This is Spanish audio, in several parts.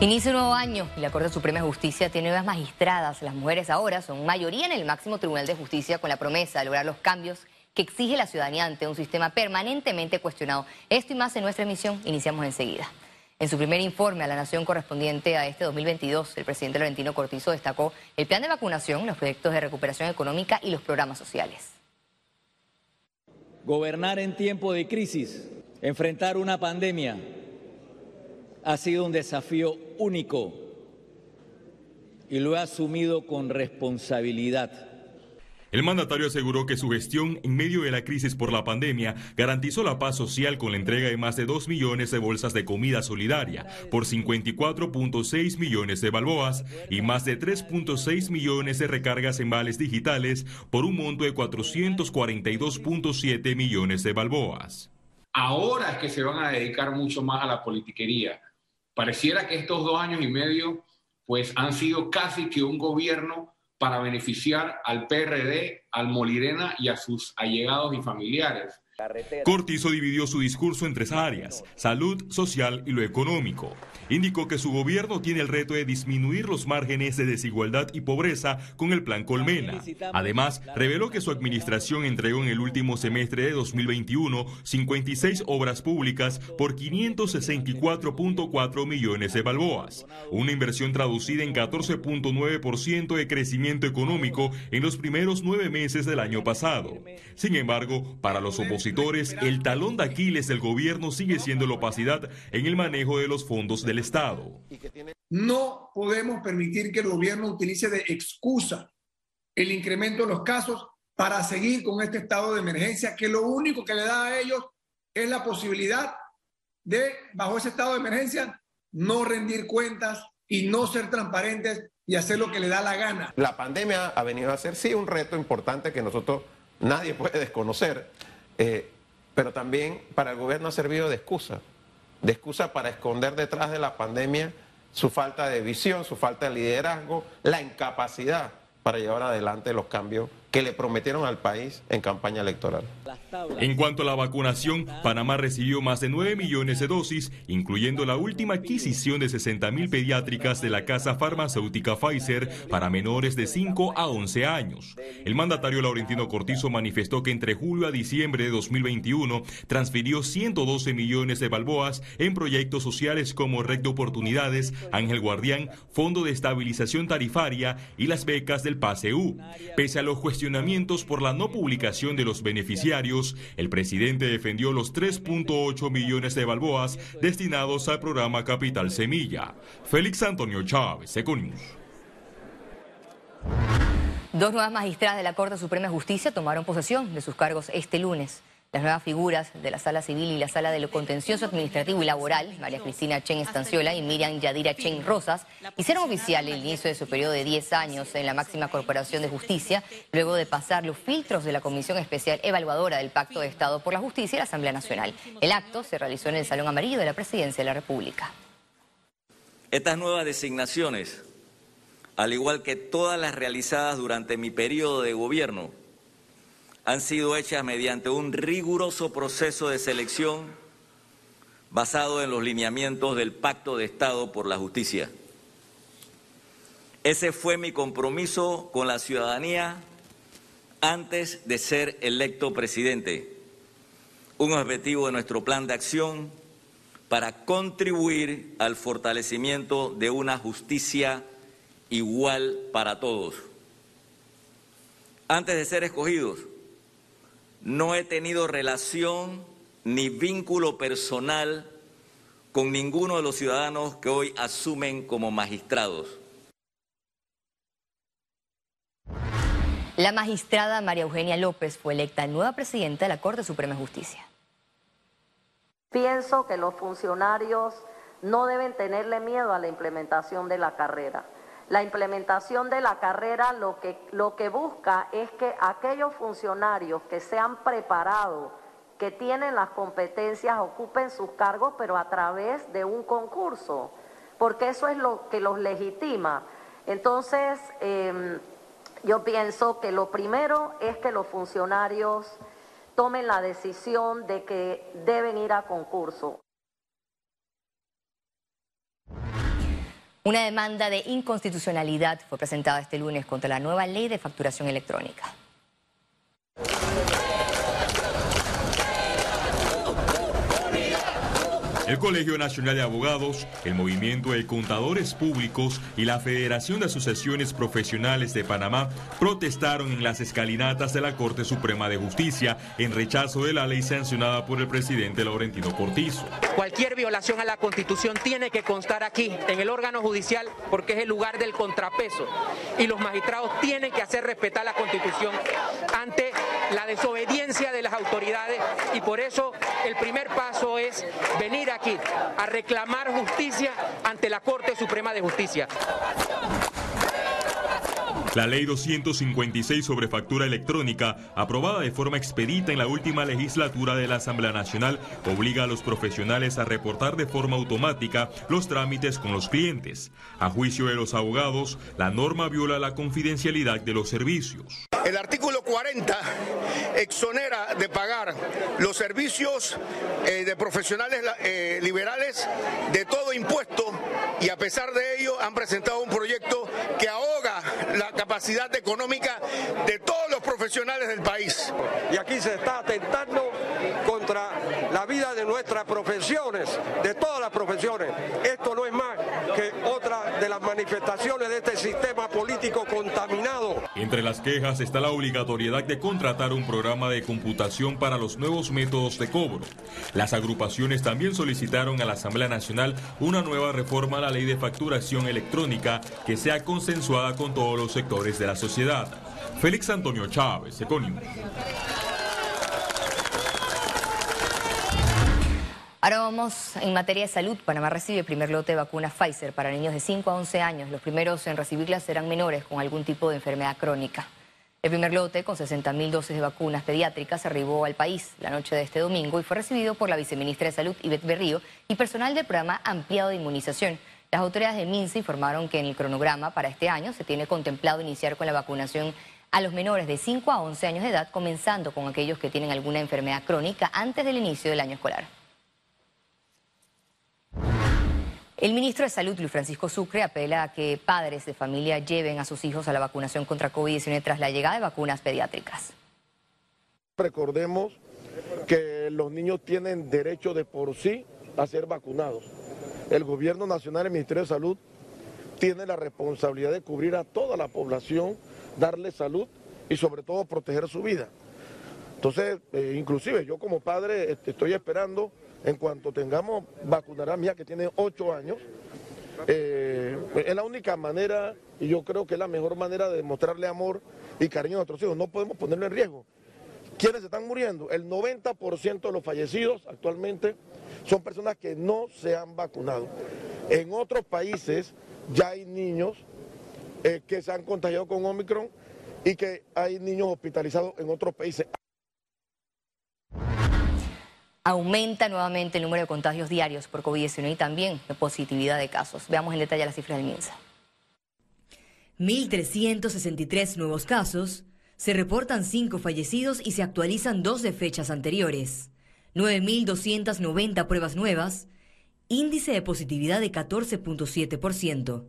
Inicia un nuevo año y la Corte Suprema de Justicia tiene nuevas magistradas. Las mujeres ahora son mayoría en el máximo Tribunal de Justicia con la promesa de lograr los cambios que exige la ciudadanía ante un sistema permanentemente cuestionado. Esto y más en nuestra emisión iniciamos enseguida. En su primer informe a la Nación correspondiente a este 2022, el presidente Laurentino Cortizo destacó el plan de vacunación, los proyectos de recuperación económica y los programas sociales. Gobernar en tiempo de crisis, enfrentar una pandemia, ha sido un desafío único y lo ha asumido con responsabilidad. El mandatario aseguró que su gestión en medio de la crisis por la pandemia garantizó la paz social con la entrega de más de 2 millones de bolsas de comida solidaria por 54.6 millones de balboas y más de 3.6 millones de recargas en vales digitales por un monto de 442.7 millones de balboas. Ahora es que se van a dedicar mucho más a la politiquería. Pareciera que estos dos años y medio pues han sido casi que un gobierno para beneficiar al PRD, al Molirena y a sus allegados y familiares. Cortizo dividió su discurso en tres áreas, salud, social y lo económico. Indicó que su gobierno tiene el reto de disminuir los márgenes de desigualdad y pobreza con el Plan Colmena. Además, reveló que su administración entregó en el último semestre de 2021 56 obras públicas por 564.4 millones de balboas, una inversión traducida en 14.9% de crecimiento económico en los primeros nueve meses del año pasado. Sin embargo, para los opositores, el talón de Aquiles del gobierno sigue siendo la opacidad en el manejo de los fondos de Estado. No podemos permitir que el gobierno utilice de excusa el incremento de los casos para seguir con este estado de emergencia, que lo único que le da a ellos es la posibilidad de, bajo ese estado de emergencia, no rendir cuentas y no ser transparentes y hacer lo que le da la gana. La pandemia ha venido a ser, sí, un reto importante que nosotros nadie puede desconocer, eh, pero también para el gobierno ha servido de excusa de excusa para esconder detrás de la pandemia su falta de visión, su falta de liderazgo, la incapacidad para llevar adelante los cambios que le prometieron al país en campaña electoral. En cuanto a la vacunación, Panamá recibió más de 9 millones de dosis, incluyendo la última adquisición de 60 mil pediátricas de la casa farmacéutica Pfizer para menores de 5 a 11 años. El mandatario Laurentino Cortizo manifestó que entre julio a diciembre de 2021 transfirió 112 millones de balboas en proyectos sociales como Red de Oportunidades, Ángel Guardián, Fondo de Estabilización Tarifaria y las becas del PASEU. Pese a los cuestionamientos por la no publicación de los beneficiarios, el presidente defendió los 3.8 millones de balboas destinados al programa Capital Semilla. Félix Antonio Chávez, Econius. Dos nuevas magistradas de la Corte Suprema de Justicia tomaron posesión de sus cargos este lunes. Las nuevas figuras de la Sala Civil y la Sala de lo Contencioso Administrativo y Laboral, María Cristina Chen Estanciola y Miriam Yadira Chen Rosas, hicieron oficial el inicio de su periodo de 10 años en la máxima corporación de justicia, luego de pasar los filtros de la Comisión Especial Evaluadora del Pacto de Estado por la Justicia y la Asamblea Nacional. El acto se realizó en el Salón Amarillo de la Presidencia de la República. Estas nuevas designaciones, al igual que todas las realizadas durante mi periodo de gobierno, han sido hechas mediante un riguroso proceso de selección basado en los lineamientos del Pacto de Estado por la Justicia. Ese fue mi compromiso con la ciudadanía antes de ser electo presidente, un objetivo de nuestro plan de acción para contribuir al fortalecimiento de una justicia igual para todos. Antes de ser escogidos, no he tenido relación ni vínculo personal con ninguno de los ciudadanos que hoy asumen como magistrados. La magistrada María Eugenia López fue electa nueva presidenta de la Corte Suprema de Justicia. Pienso que los funcionarios no deben tenerle miedo a la implementación de la carrera. La implementación de la carrera lo que, lo que busca es que aquellos funcionarios que se han preparado, que tienen las competencias, ocupen sus cargos, pero a través de un concurso, porque eso es lo que los legitima. Entonces, em, yo pienso que lo primero es que los funcionarios tomen la decisión de que deben ir a concurso. Una demanda de inconstitucionalidad fue presentada este lunes contra la nueva ley de facturación electrónica. El Colegio Nacional de Abogados, el Movimiento de Contadores Públicos y la Federación de Asociaciones Profesionales de Panamá protestaron en las escalinatas de la Corte Suprema de Justicia en rechazo de la ley sancionada por el presidente Laurentino Cortizo. Cualquier violación a la Constitución tiene que constar aquí, en el órgano judicial, porque es el lugar del contrapeso. Y los magistrados tienen que hacer respetar la Constitución ante la desobediencia de las autoridades y por eso el primer paso es venir aquí a reclamar justicia ante la Corte Suprema de Justicia. La ley 256 sobre factura electrónica, aprobada de forma expedita en la última legislatura de la Asamblea Nacional, obliga a los profesionales a reportar de forma automática los trámites con los clientes. A juicio de los abogados, la norma viola la confidencialidad de los servicios. El artículo 40 exonera de pagar los servicios eh, de profesionales eh, liberales de todo impuesto y a pesar de ello han presentado un proyecto que ahoga la capacidad económica de todos los profesionales del país. Y aquí se está atentando contra la vida de nuestras profesiones, de todas las profesiones. Esto no es más que otra de las manifestaciones de este sistema político contaminado. Entre las quejas está la obligatoriedad de contratar un programa de computación para los nuevos métodos de cobro. Las agrupaciones también solicitaron a la Asamblea Nacional una nueva reforma a la ley de facturación electrónica que sea consensuada con todos los sectores de la sociedad. Félix Antonio Chávez, Econium. Ahora vamos en materia de salud. Panamá recibe primer lote de vacunas Pfizer para niños de 5 a 11 años. Los primeros en recibirlas serán menores con algún tipo de enfermedad crónica. El primer lote, con 60.000 dosis de vacunas pediátricas, arribó al país la noche de este domingo y fue recibido por la viceministra de Salud, Ivette Berrío, y personal del programa ampliado de inmunización. Las autoridades de MINSA informaron que en el cronograma para este año se tiene contemplado iniciar con la vacunación a los menores de 5 a 11 años de edad, comenzando con aquellos que tienen alguna enfermedad crónica antes del inicio del año escolar. El ministro de Salud, Luis Francisco Sucre, apela a que padres de familia lleven a sus hijos a la vacunación contra COVID-19 tras la llegada de vacunas pediátricas. Recordemos que los niños tienen derecho de por sí a ser vacunados. El gobierno nacional, el Ministerio de Salud, tiene la responsabilidad de cubrir a toda la población, darle salud y sobre todo proteger su vida. Entonces, eh, inclusive yo como padre este, estoy esperando en cuanto tengamos vacunar a mi que tiene ocho años, eh, es la única manera, y yo creo que es la mejor manera de demostrarle amor y cariño a nuestros hijos. No podemos ponerlo en riesgo. ¿Quiénes están muriendo? El 90% de los fallecidos actualmente son personas que no se han vacunado. En otros países ya hay niños eh, que se han contagiado con Omicron y que hay niños hospitalizados en otros países. Aumenta nuevamente el número de contagios diarios por COVID-19 y también la positividad de casos. Veamos en detalle las cifras del MINSA. 1.363 nuevos casos, se reportan 5 fallecidos y se actualizan dos de fechas anteriores. 9.290 pruebas nuevas, índice de positividad de 14.7%.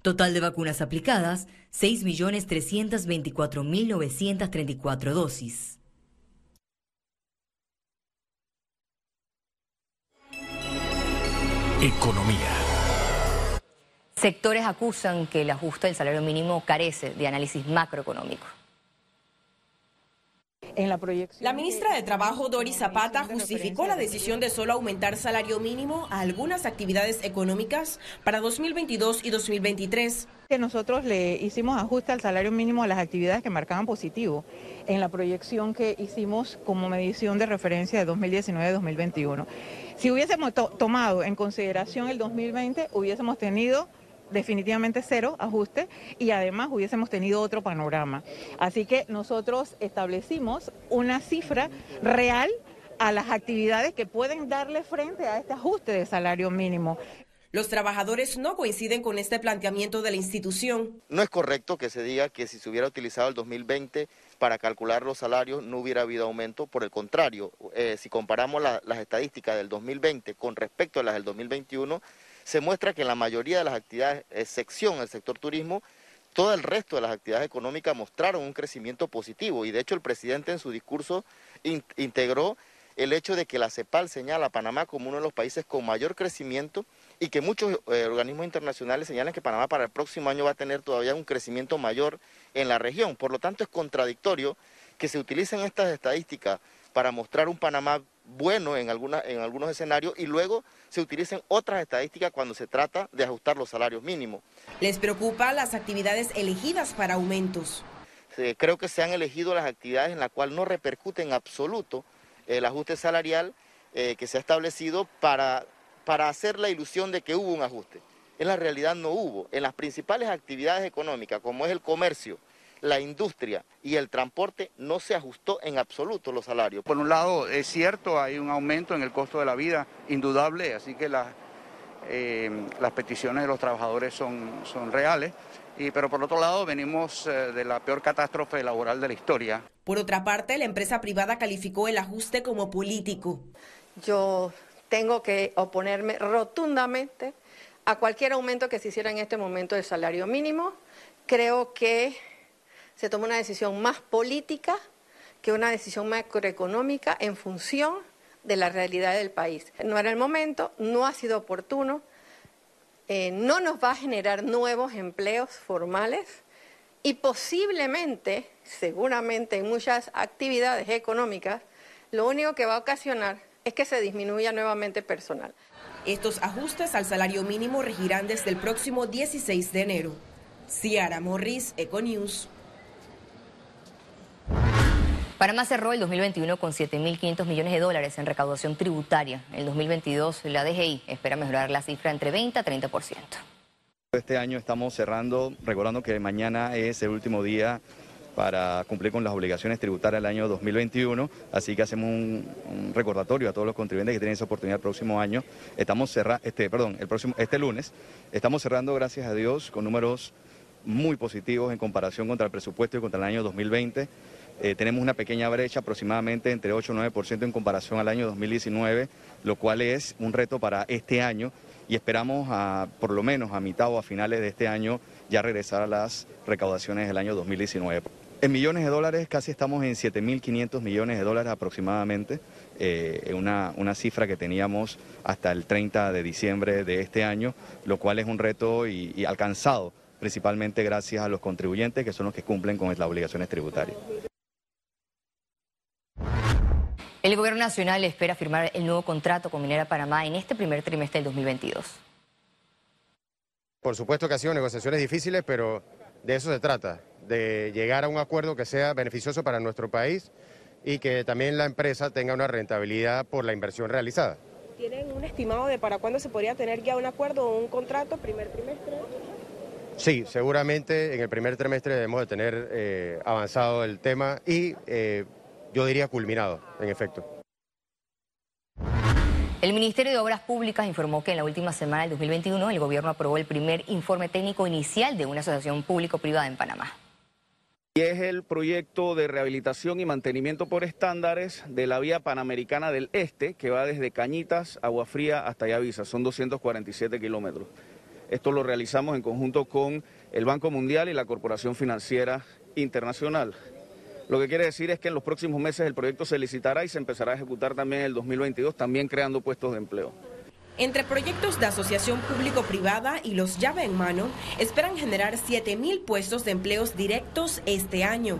Total de vacunas aplicadas, 6.324.934 dosis. Economía. Sectores acusan que el ajuste del salario mínimo carece de análisis macroeconómico. En la, proyección la ministra de Trabajo, Doris Zapata, justificó la decisión de solo aumentar salario mínimo a algunas actividades económicas para 2022 y 2023. Que nosotros le hicimos ajuste al salario mínimo a las actividades que marcaban positivo en la proyección que hicimos como medición de referencia de 2019-2021. Si hubiésemos tomado en consideración el 2020, hubiésemos tenido definitivamente cero ajuste y además hubiésemos tenido otro panorama. Así que nosotros establecimos una cifra real a las actividades que pueden darle frente a este ajuste de salario mínimo. Los trabajadores no coinciden con este planteamiento de la institución. No es correcto que se diga que si se hubiera utilizado el 2020 para calcular los salarios no hubiera habido aumento. Por el contrario, eh, si comparamos las estadísticas del 2020 con respecto a las del 2021, se muestra que en la mayoría de las actividades, excepción el sector turismo, todo el resto de las actividades económicas mostraron un crecimiento positivo y de hecho el presidente en su discurso integró el hecho de que la CEPAL señala a Panamá como uno de los países con mayor crecimiento y que muchos eh, organismos internacionales señalan que Panamá para el próximo año va a tener todavía un crecimiento mayor en la región. Por lo tanto, es contradictorio que se utilicen estas estadísticas para mostrar un Panamá bueno en, en algunos escenarios y luego se utilicen otras estadísticas cuando se trata de ajustar los salarios mínimos. ¿Les preocupa las actividades elegidas para aumentos? creo que se han elegido las actividades en las cuales no repercute en absoluto el ajuste salarial eh, que se ha establecido para para hacer la ilusión de que hubo un ajuste. En la realidad no hubo. En las principales actividades económicas, como es el comercio, la industria y el transporte, no se ajustó en absoluto los salarios. Por un lado, es cierto, hay un aumento en el costo de la vida, indudable, así que eh, las peticiones de los trabajadores son, son reales. Y, pero por otro lado, venimos eh, de la peor catástrofe laboral de la historia. Por otra parte, la empresa privada calificó el ajuste como político. Yo tengo que oponerme rotundamente a cualquier aumento que se hiciera en este momento del salario mínimo. Creo que se toma una decisión más política que una decisión macroeconómica en función de la realidad del país. No era el momento, no ha sido oportuno, eh, no nos va a generar nuevos empleos formales y posiblemente, seguramente en muchas actividades económicas, lo único que va a ocasionar es que se disminuya nuevamente personal. Estos ajustes al salario mínimo regirán desde el próximo 16 de enero. Ciara Morris, Econews. Panamá cerró el 2021 con 7.500 millones de dólares en recaudación tributaria. En el 2022 la DGI espera mejorar la cifra entre 20 a 30%. Este año estamos cerrando, recordando que mañana es el último día para cumplir con las obligaciones tributarias del año 2021, así que hacemos un, recordatorio a todos los contribuyentes que tienen esa oportunidad el próximo año. Estamos cerrando, este, perdón, el próximo, este lunes, estamos cerrando, gracias a Dios, con números muy positivos en comparación contra el presupuesto y contra el año 2020. Eh, tenemos una pequeña brecha, aproximadamente entre 8 y 9% en comparación al año 2019, lo cual es un reto para este año y esperamos a, por lo menos a mitad o a finales de este año ya regresar a las recaudaciones del año 2019. En millones de dólares casi estamos en 7.500 millones de dólares aproximadamente, eh, una, una, cifra que teníamos hasta el 30 de diciembre de este año, lo cual es un reto y, alcanzado principalmente gracias a los contribuyentes que son los que cumplen con las obligaciones tributarias. El gobierno nacional espera firmar el nuevo contrato con Minera Panamá en este primer trimestre del 2022. Por supuesto que ha sido negociaciones difíciles, pero de eso se trata, de llegar a un acuerdo que sea beneficioso para nuestro país y que también la empresa tenga una rentabilidad por la inversión realizada. ¿Tienen un estimado de para cuándo se podría tener ya un acuerdo o un contrato, primer trimestre? Sí, seguramente en el primer trimestre debemos de tener eh, avanzado el tema y eh, yo diría culminado, en efecto. El Ministerio de Obras Públicas informó que en la última semana del 2021 el gobierno aprobó el primer informe técnico inicial de una asociación público-privada en Panamá. Y es el proyecto de rehabilitación y mantenimiento por estándares de la vía panamericana del Este, que va desde Cañitas, Agua Fría hasta Yavisa. Son 247 kilómetros. Esto lo realizamos en conjunto con el Banco Mundial y la Corporación Financiera Internacional. Lo que quiere decir es que en los próximos meses el proyecto se licitará y se empezará a ejecutar también en el 2022, también creando puestos de empleo. Entre proyectos de asociación público-privada y los llave en mano, esperan generar 7.000 puestos de empleos directos este año.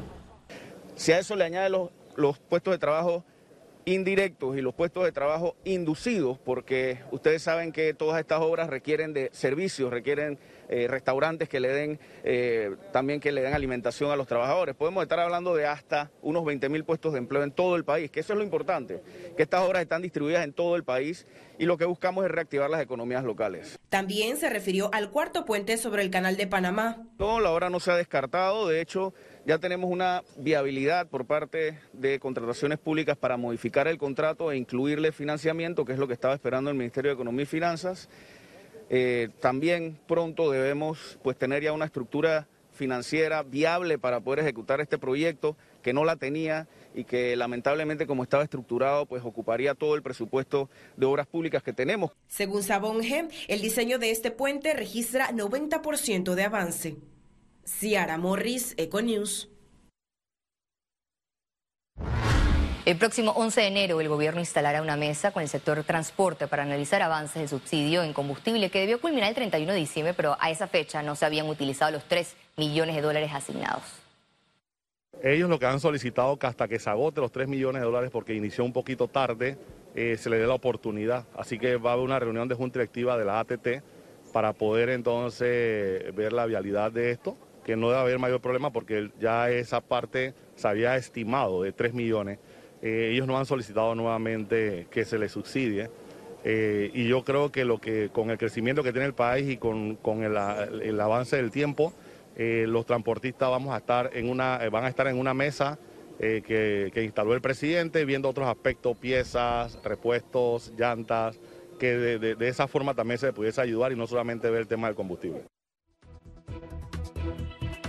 Si a eso le añade los, los puestos de trabajo indirectos y los puestos de trabajo inducidos, porque ustedes saben que todas estas obras requieren de servicios, requieren eh, restaurantes que le den eh, también que le den alimentación a los trabajadores. Podemos estar hablando de hasta unos 20 mil puestos de empleo en todo el país, que eso es lo importante, que estas obras están distribuidas en todo el país y lo que buscamos es reactivar las economías locales. También se refirió al cuarto puente sobre el canal de Panamá. No, la obra no se ha descartado, de hecho ya tenemos una viabilidad por parte de contrataciones públicas para modificar el contrato e incluirle financiamiento, que es lo que estaba esperando el Ministerio de Economía y Finanzas. Eh, también pronto debemos pues, tener ya una estructura financiera viable para poder ejecutar este proyecto que no la tenía y que lamentablemente como estaba estructurado pues ocuparía todo el presupuesto de obras públicas que tenemos. Según Sabonge, el diseño de este puente registra 90% de avance. Ciara Morris, Econews. El próximo 11 de enero el gobierno instalará una mesa con el sector transporte para analizar avances de subsidio en combustible que debió culminar el 31 de diciembre, pero a esa fecha no se habían utilizado los 3 millones de dólares asignados. Ellos lo que han solicitado que hasta que se agote los 3 millones de dólares porque inició un poquito tarde, eh, se le dé la oportunidad. Así que va a haber una reunión de junta directiva de la ATT para poder entonces ver la vialidad de esto, que no debe haber mayor problema porque ya esa parte se había estimado de 3 millones. Eh, ellos no han solicitado nuevamente que se les subsidie. Eh, y yo creo que lo que con el crecimiento que tiene el país y con, el, avance del tiempo, eh, los transportistas vamos a estar en una, van a estar en una mesa que, instaló el presidente, viendo otros aspectos, piezas, repuestos, llantas, que de, de esa forma también se pudiese ayudar y no solamente ver el tema del combustible.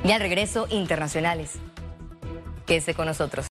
Y al regreso, internacionales. Quédese con nosotros.